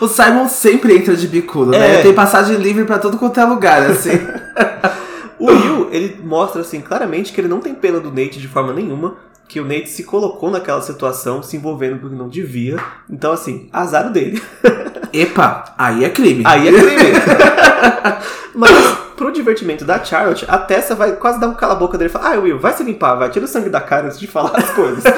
O Simon sempre entra de bicudo, né? é. né? Ele tem passagem livre para todo quanto é lugar, assim. o Will, ele mostra assim claramente que ele não tem pena do Nate de forma nenhuma que o Nate se colocou naquela situação, se envolvendo porque não devia. Então, assim, azar dele. Epa, aí é crime. Aí é crime. Mas, pro divertimento da Charlotte, a Tessa vai quase dar um cala-boca dele e falar: Ah, Will, vai se limpar, vai, tira o sangue da cara antes de falar as coisas.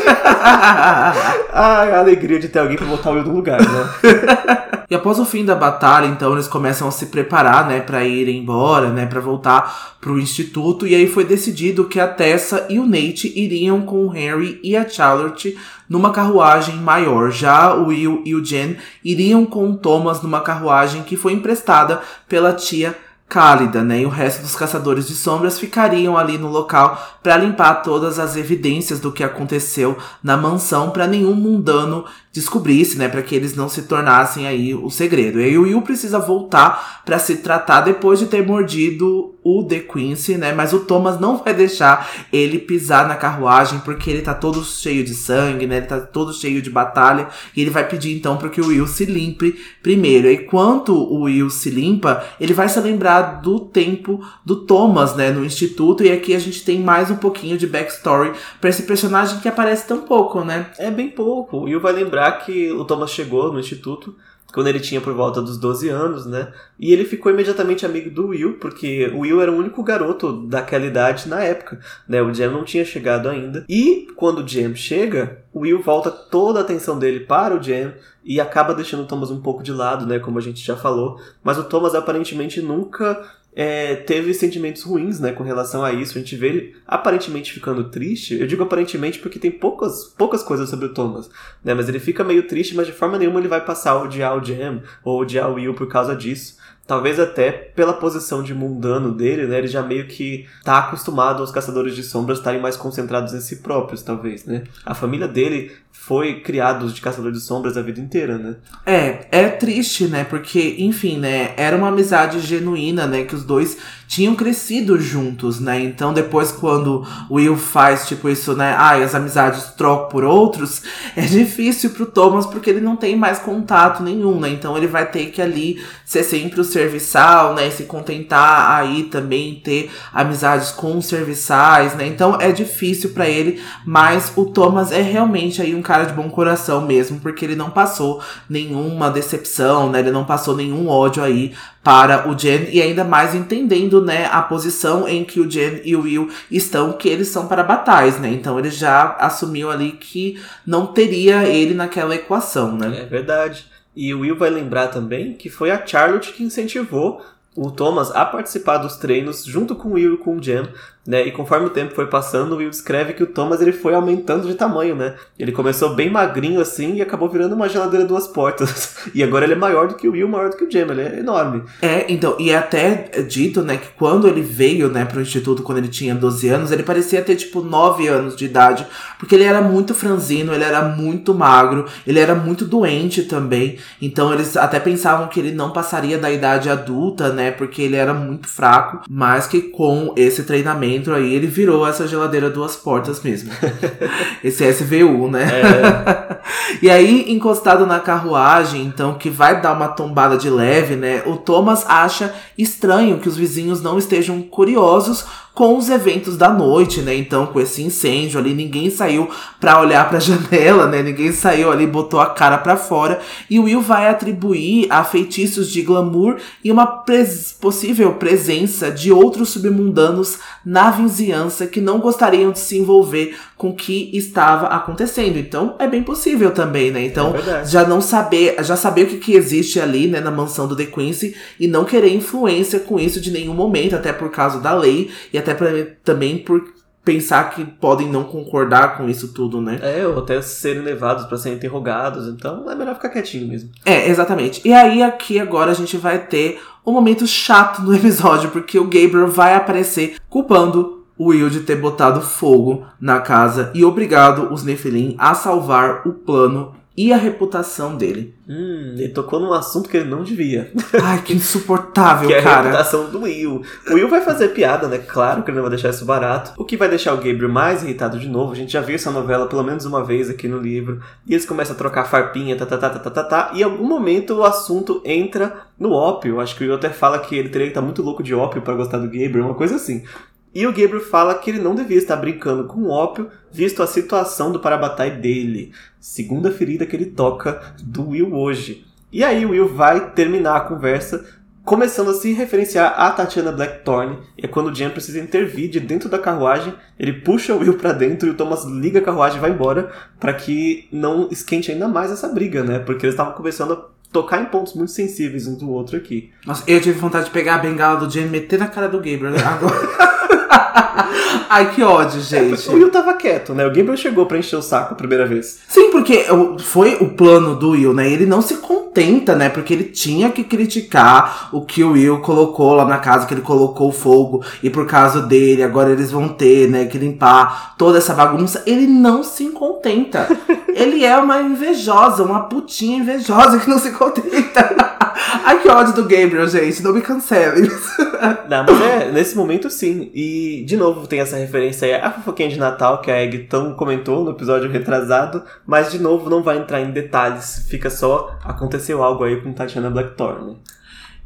ah, a alegria de ter alguém pra botar o Will no lugar, né? E após o fim da batalha, então eles começam a se preparar, né, para ir embora, né, para voltar pro instituto. E aí foi decidido que a Tessa e o Nate iriam com o Henry e a Charlotte numa carruagem maior. Já o Will e o Jen iriam com o Thomas numa carruagem que foi emprestada pela tia cálida, né? E o resto dos caçadores de sombras ficariam ali no local para limpar todas as evidências do que aconteceu na mansão para nenhum mundano descobrisse, né, para que eles não se tornassem aí o segredo. E o Will precisa voltar para se tratar depois de ter mordido o The Quincy, né? Mas o Thomas não vai deixar ele pisar na carruagem porque ele tá todo cheio de sangue, né? Ele tá todo cheio de batalha e ele vai pedir então para que o Will se limpe primeiro. E enquanto o Will se limpa, ele vai se lembrar do tempo do Thomas, né, no instituto e aqui a gente tem mais um pouquinho de backstory para esse personagem que aparece tão pouco, né? É bem pouco. O Will vai lembrar lembrar que o Thomas chegou no instituto quando ele tinha por volta dos 12 anos, né? E ele ficou imediatamente amigo do Will, porque o Will era o único garoto daquela idade na época, né? O Jam não tinha chegado ainda. E quando o Jam chega, o Will volta toda a atenção dele para o Jam e acaba deixando o Thomas um pouco de lado, né? Como a gente já falou. Mas o Thomas aparentemente nunca é, teve sentimentos ruins, né, com relação a isso. A gente vê ele aparentemente ficando triste. Eu digo aparentemente porque tem poucas, poucas coisas sobre o Thomas, né, mas ele fica meio triste, mas de forma nenhuma ele vai passar a odiar o Jam ou odiar o Will por causa disso. Talvez até pela posição de mundano dele, né? Ele já meio que tá acostumado aos caçadores de sombras estarem mais concentrados em si próprios, talvez, né? A família dele foi criados de caçador de sombras a vida inteira, né? É, é triste, né? Porque, enfim, né? Era uma amizade genuína, né? Que os dois tinham crescido juntos, né? Então depois quando o Will faz tipo isso, né? Ai, ah, as amizades trocam por outros, é difícil pro Thomas porque ele não tem mais contato nenhum, né? Então ele vai ter que ali ser sempre o serviçal, né? Se contentar aí também ter amizades com os serviçais, né? Então é difícil para ele, mas o Thomas é realmente aí um cara de bom coração mesmo, porque ele não passou nenhuma decepção, né? Ele não passou nenhum ódio aí para o Jen e ainda mais entendendo, né, a posição em que o Jen e o Will estão, que eles são para batais, né? Então ele já assumiu ali que não teria ele naquela equação, né? É verdade. E o Will vai lembrar também que foi a Charlotte que incentivou o Thomas a participar dos treinos junto com o Will e com o Jen, né? E conforme o tempo foi passando, o Will escreve que o Thomas ele foi aumentando de tamanho, né? Ele começou bem magrinho assim e acabou virando uma geladeira duas portas. E agora ele é maior do que o Will, maior do que o Jem, ele é enorme. É, então, e é até dito, né, que quando ele veio, né, pro instituto quando ele tinha 12 anos, ele parecia ter tipo 9 anos de idade, porque ele era muito franzino, ele era muito magro, ele era muito doente também. Então eles até pensavam que ele não passaria da idade adulta, né, porque ele era muito fraco, mas que com esse treinamento dentro aí, ele virou essa geladeira duas portas mesmo. Esse SVU, né? É. e aí, encostado na carruagem, então, que vai dar uma tombada de leve, né? O Thomas acha estranho que os vizinhos não estejam curiosos com os eventos da noite, né? Então, com esse incêndio ali, ninguém saiu para olhar para a janela, né? Ninguém saiu ali, botou a cara para fora. E o Will vai atribuir a feitiços de glamour e uma pres possível presença de outros submundanos na vizinhança que não gostariam de se envolver com o que estava acontecendo. Então, é bem possível também, né? Então, é já não saber, já saber o que, que existe ali, né, na mansão do The Quincy e não querer influência com isso de nenhum momento, até por causa da lei e até pra, também por pensar que podem não concordar com isso tudo, né? É, ou até serem levados para serem interrogados, então é melhor ficar quietinho mesmo. É, exatamente. E aí aqui agora a gente vai ter um momento chato no episódio, porque o Gabriel vai aparecer culpando o Will de ter botado fogo na casa e obrigado os Nephilim a salvar o plano e a reputação dele. Hum, ele tocou num assunto que ele não devia. Ai, que insuportável, que cara. é a reputação do Will. O Will vai fazer piada, né? Claro que ele não vai deixar isso barato. O que vai deixar o Gabriel mais irritado de novo. A gente já viu essa novela pelo menos uma vez aqui no livro. E eles começam a trocar farpinha, tá, tá, tá, tá, tá, tá, tá. E em algum momento o assunto entra no ópio. Acho que o Will até fala que ele teria que estar tá muito louco de ópio para gostar do Gabriel, uma coisa assim. E o Gabriel fala que ele não devia estar brincando com o ópio, visto a situação do Parabatai dele. Segunda ferida que ele toca do Will hoje. E aí o Will vai terminar a conversa começando a se referenciar a Tatiana Blackthorne. E é quando o Jen precisa intervir de dentro da carruagem, ele puxa o Will para dentro e o Thomas liga a carruagem e vai embora para que não esquente ainda mais essa briga, né? Porque eles estavam começando a tocar em pontos muito sensíveis um do outro aqui. Nossa, eu tive vontade de pegar a bengala do Jen e meter na cara do Gabriel agora. Ai, que ódio, gente. o Will tava quieto, né? O Gabriel chegou pra encher o saco a primeira vez. Sim, porque foi o plano do Will, né? Ele não se contenta, né? Porque ele tinha que criticar o que o Will colocou lá na casa, que ele colocou o fogo. E por causa dele, agora eles vão ter, né? Que limpar toda essa bagunça. Ele não se contenta. ele é uma invejosa, uma putinha invejosa que não se contenta. Ai, que ódio do Gabriel, gente. Não me cancele. não, mas é, nesse momento sim. E, de novo, tem essa referência aí a fofoquinha de Natal que a Egg tão comentou no episódio retrasado. Mas, de novo, não vai entrar em detalhes. Fica só, aconteceu algo aí com Tatiana Blackthorne.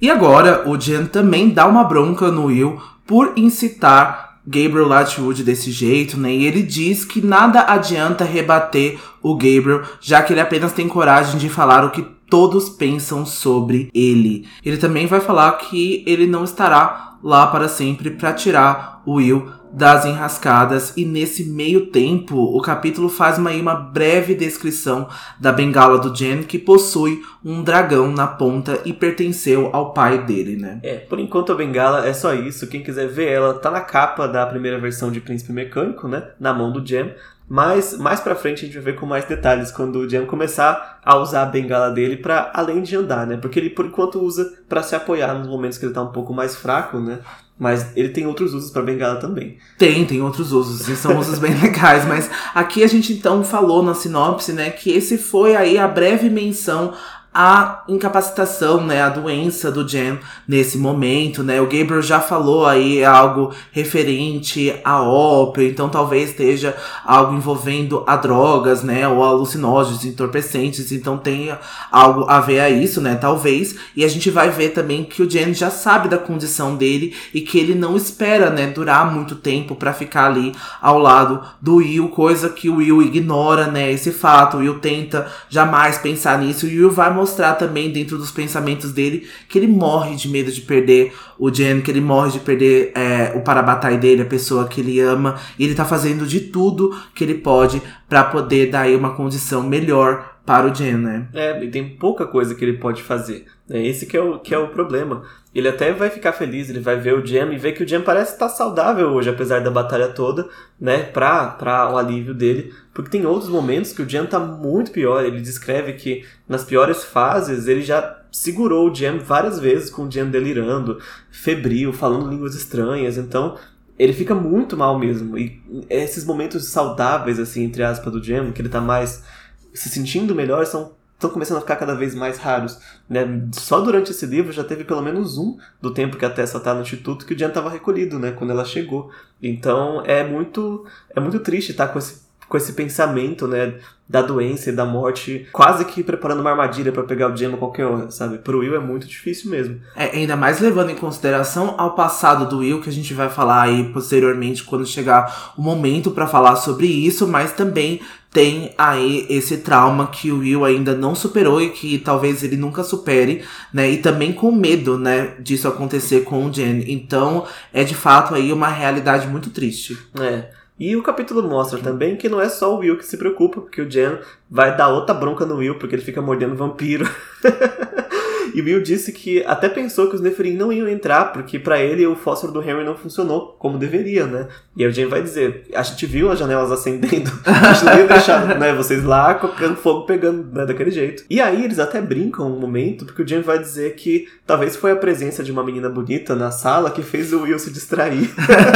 E agora, o Jen também dá uma bronca no Will por incitar Gabriel Latchwood desse jeito, né? E ele diz que nada adianta rebater o Gabriel, já que ele apenas tem coragem de falar o que todos pensam sobre ele. Ele também vai falar que ele não estará lá para sempre para tirar Will das enrascadas e nesse meio tempo o capítulo faz uma, uma breve descrição da bengala do Jen que possui um dragão na ponta e pertenceu ao pai dele, né? É, por enquanto a bengala é só isso. Quem quiser ver ela tá na capa da primeira versão de Príncipe Mecânico, né? Na mão do Jen. Mas mais pra frente a gente vai ver com mais detalhes quando o Jen começar a usar a bengala dele para além de andar, né? Porque ele por enquanto usa para se apoiar nos momentos que ele tá um pouco mais fraco, né? Mas ele tem outros usos para bengala também. Tem, tem outros usos, e são usos bem legais. Mas aqui a gente então falou na sinopse, né, que esse foi aí a breve menção a incapacitação, né, a doença do Jen nesse momento, né? O Gabriel já falou aí algo referente à ópio, então talvez esteja algo envolvendo a drogas, né, ou alucinógenos, entorpecentes, então tenha algo a ver a isso, né, talvez. E a gente vai ver também que o Jen já sabe da condição dele e que ele não espera, né, durar muito tempo para ficar ali ao lado do Will, coisa que o Will ignora, né, esse fato. O Will tenta jamais pensar nisso e o Will vai mostrar também dentro dos pensamentos dele que ele morre de medo de perder o Jen, que ele morre de perder é, o parabatai dele, a pessoa que ele ama. E ele tá fazendo de tudo que ele pode para poder dar aí uma condição melhor para o Jen, né? É, tem pouca coisa que ele pode fazer. É esse que é o, que é o problema. Ele até vai ficar feliz, ele vai ver o Jam e ver que o Jam parece estar saudável hoje, apesar da batalha toda, né? Pra, pra o alívio dele. Porque tem outros momentos que o Jam tá muito pior. Ele descreve que nas piores fases ele já segurou o Jam várias vezes com o Jam delirando, febril, falando línguas estranhas. Então ele fica muito mal mesmo. E esses momentos saudáveis, assim, entre aspas, do Jam, que ele tá mais se sentindo melhor, são estão começando a ficar cada vez mais raros. Né? Só durante esse livro já teve pelo menos um do tempo que a Tessa está no instituto que o Jan estava recolhido, né? Quando ela chegou. Então é muito é muito triste estar tá com esse com esse pensamento, né, da doença e da morte, quase que preparando uma armadilha para pegar o Gemma a qualquer hora, sabe? Pro Will é muito difícil mesmo. É, ainda mais levando em consideração ao passado do Will, que a gente vai falar aí posteriormente quando chegar o momento para falar sobre isso, mas também tem aí esse trauma que o Will ainda não superou e que talvez ele nunca supere, né? E também com medo, né, disso acontecer com o Jen. Então, é de fato aí uma realidade muito triste. É. E o capítulo mostra também que não é só o Will que se preocupa, porque o Jen vai dar outra bronca no Will, porque ele fica mordendo vampiro. E Will disse que até pensou que os Neferim não iam entrar, porque para ele o fósforo do Henry não funcionou como deveria, né? E aí o Jane vai dizer, a gente viu as janelas acendendo, a gente não ia deixar né, vocês lá colocando fogo pegando né, daquele jeito. E aí eles até brincam um momento, porque o Jane vai dizer que talvez foi a presença de uma menina bonita na sala que fez o Will se distrair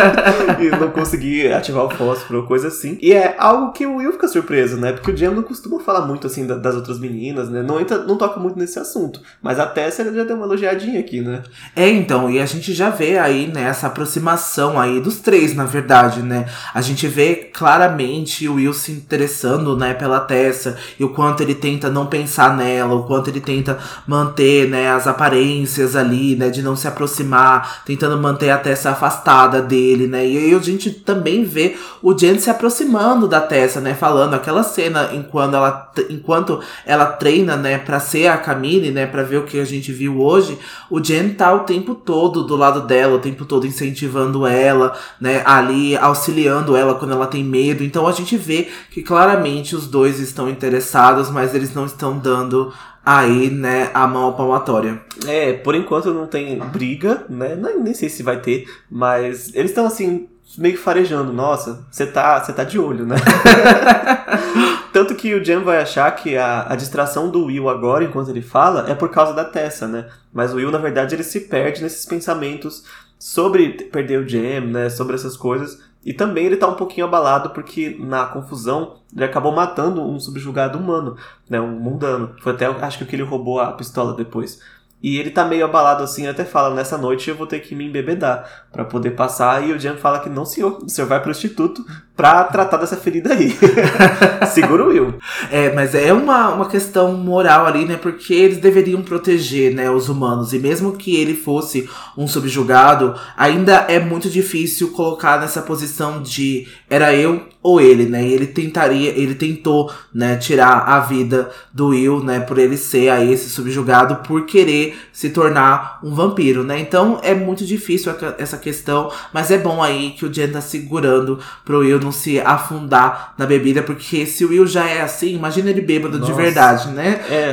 e não conseguir ativar o fósforo coisa assim. E é algo que o Will fica surpreso, né? Porque o Jane não costuma falar muito assim das outras meninas, né? Não, entra, não toca muito nesse assunto. Mas a Tessa já deu uma elogiadinha aqui, né? É, então, e a gente já vê aí, né, essa aproximação aí dos três, na verdade, né? A gente vê claramente o Will se interessando, né, pela Tessa, e o quanto ele tenta não pensar nela, o quanto ele tenta manter, né, as aparências ali, né, de não se aproximar, tentando manter a Tessa afastada dele, né? E aí a gente também vê o Jen se aproximando da Tessa, né, falando aquela cena enquanto ela, enquanto ela treina, né, pra ser a Camille, né, pra ver o que a gente viu hoje, o Jen tá o tempo todo do lado dela, o tempo todo incentivando ela, né, ali auxiliando ela quando ela tem medo. Então a gente vê que claramente os dois estão interessados, mas eles não estão dando aí, né, a mão palmatória. É, por enquanto não tem briga, né? Nem, nem sei se vai ter, mas eles estão assim meio que farejando, nossa, você tá, você tá de olho, né? Tanto que o Jam vai achar que a, a distração do Will agora, enquanto ele fala, é por causa da Tessa, né? Mas o Will, na verdade, ele se perde nesses pensamentos sobre perder o Jam, né? Sobre essas coisas. E também ele tá um pouquinho abalado porque na confusão ele acabou matando um subjugado humano, né? Um mundano. Foi até, acho que ele roubou a pistola depois. E ele tá meio abalado assim, até fala, nessa noite eu vou ter que me embebedar para poder passar. E o Jan fala que não, senhor, o senhor vai pro instituto pra tratar dessa ferida aí. Segura o Will. É, mas é uma, uma questão moral ali, né? Porque eles deveriam proteger, né, os humanos. E mesmo que ele fosse um subjugado, ainda é muito difícil colocar nessa posição de era eu ou ele, né? E ele tentaria, ele tentou, né, tirar a vida do Will, né, por ele ser aí esse subjugado por querer se tornar um vampiro, né? Então é muito difícil essa questão, mas é bom aí que o Jen tá segurando pro Will não se afundar na bebida, porque se o Will já é assim, imagina ele bêbado Nossa. de verdade, né? É.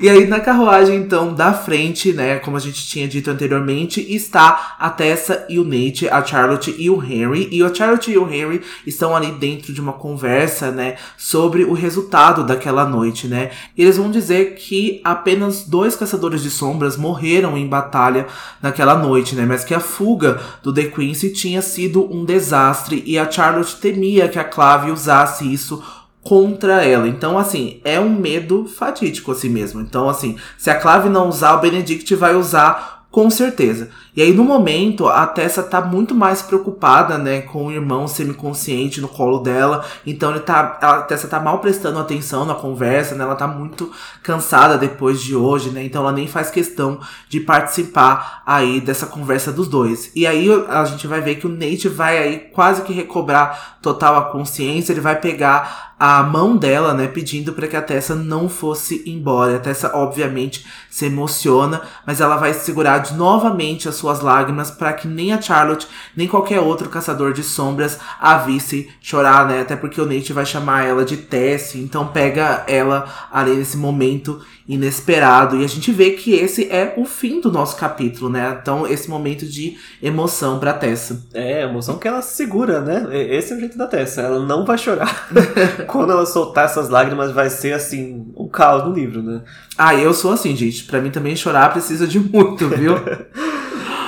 E aí na carruagem, então, da frente, né, como a gente tinha dito anteriormente, está a Tessa e o Nate, a Charlotte e o Henry. E a Charlotte e o Henry estão ali dentro de uma conversa, né, sobre o resultado daquela noite, né. E eles vão dizer que apenas dois caçadores de sombras morreram em batalha naquela noite, né, mas que a fuga do The Quincy tinha sido um desastre e a Charlotte temia que a Clave usasse isso contra ela. Então, assim, é um medo fatídico assim mesmo. Então, assim, se a Clave não usar, o Benedict vai usar com certeza. E aí, no momento, a Tessa tá muito mais preocupada, né, com o irmão semiconsciente no colo dela. Então, ele tá, a Tessa tá mal prestando atenção na conversa, né? Ela tá muito cansada depois de hoje, né? Então, ela nem faz questão de participar aí dessa conversa dos dois. E aí, a gente vai ver que o Nate vai aí quase que recobrar total a consciência. Ele vai pegar a mão dela, né, pedindo para que a Tessa não fosse embora. A Tessa, obviamente, se emociona, mas ela vai segurar novamente a sua suas lágrimas para que nem a Charlotte, nem qualquer outro caçador de sombras a visse chorar, né? Até porque o Nate vai chamar ela de Tess, então pega ela ali nesse momento inesperado. E a gente vê que esse é o fim do nosso capítulo, né? Então, esse momento de emoção pra Tessa. É, emoção que ela segura, né? Esse é o jeito da Tessa. Ela não vai chorar. Quando ela soltar essas lágrimas, vai ser assim, um caos no livro, né? Ah, eu sou assim, gente. Pra mim também chorar precisa de muito, viu?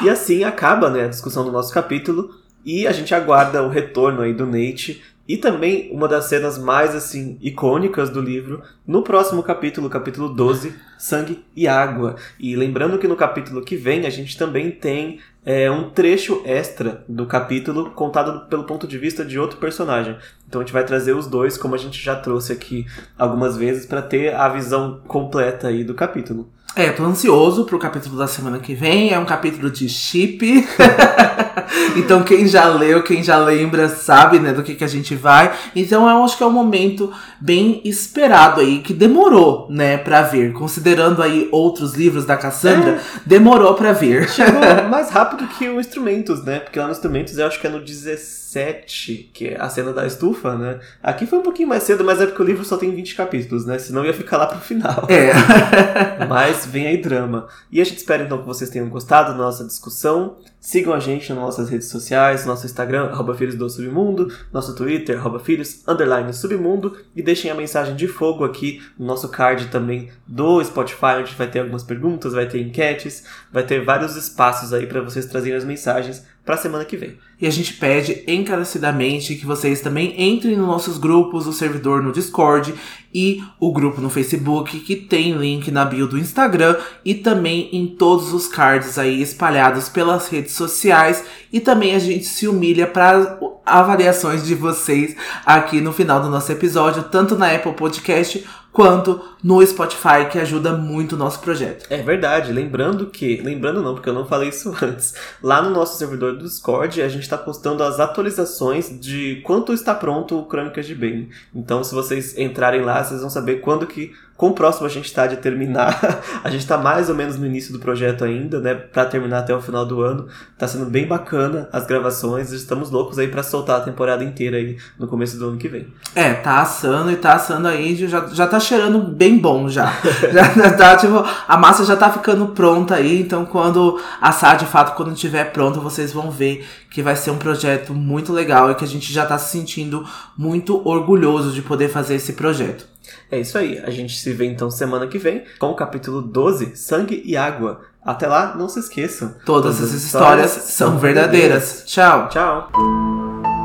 E assim acaba né, a discussão do nosso capítulo. E a gente aguarda o retorno aí do Nate. E também uma das cenas mais assim icônicas do livro no próximo capítulo, capítulo 12, Sangue e Água. E lembrando que no capítulo que vem a gente também tem é, um trecho extra do capítulo contado pelo ponto de vista de outro personagem. Então a gente vai trazer os dois, como a gente já trouxe aqui algumas vezes, para ter a visão completa aí do capítulo. É, tô ansioso pro capítulo da semana que vem. É um capítulo de chip. então quem já leu, quem já lembra, sabe, né, do que, que a gente vai. Então eu acho que é um momento bem esperado aí, que demorou, né, pra ver. Considerando aí outros livros da Cassandra, é. demorou pra ver. Chegou mais rápido que o Instrumentos, né? Porque lá no Instrumentos eu acho que é no 17, que é a cena da estufa, né? Aqui foi um pouquinho mais cedo, mas é porque o livro só tem 20 capítulos, né? Senão ia ficar lá pro final. É. mas vem aí drama. E a gente espera então que vocês tenham gostado da nossa discussão. Sigam a gente nas nossas redes sociais, nosso Instagram, arroba Filhos do Submundo, nosso Twitter, arroba Filhos, underline Submundo, e deixem a mensagem de fogo aqui no nosso card também do Spotify, onde vai ter algumas perguntas, vai ter enquetes, vai ter vários espaços aí para vocês trazerem as mensagens para a semana que vem. E a gente pede encarecidamente que vocês também entrem nos nossos grupos, o servidor no Discord e o grupo no Facebook, que tem link na bio do Instagram e também em todos os cards aí espalhados pelas redes sociais. E também a gente se humilha para avaliações de vocês aqui no final do nosso episódio, tanto na Apple Podcast quanto no Spotify, que ajuda muito o nosso projeto. É verdade. Lembrando que, lembrando não, porque eu não falei isso antes, lá no nosso servidor do Discord, a gente está postando as atualizações de quanto está pronto o Crônicas de Bane. Então, se vocês entrarem lá, vocês vão saber quando que Quão próximo a gente está de terminar? a gente está mais ou menos no início do projeto ainda, né? Para terminar até o final do ano. Tá sendo bem bacana as gravações. Estamos loucos aí para soltar a temporada inteira aí no começo do ano que vem. É, tá assando e tá assando aí, já, já tá cheirando bem bom já. já tá, tipo, a massa já tá ficando pronta aí, então quando assar de fato, quando estiver pronto, vocês vão ver que vai ser um projeto muito legal e que a gente já tá se sentindo muito orgulhoso de poder fazer esse projeto. É isso aí. A gente se vê então semana que vem com o capítulo 12, Sangue e Água. Até lá, não se esqueçam. Todas, Todas as histórias, histórias são verdadeiras. verdadeiras. Tchau. Tchau.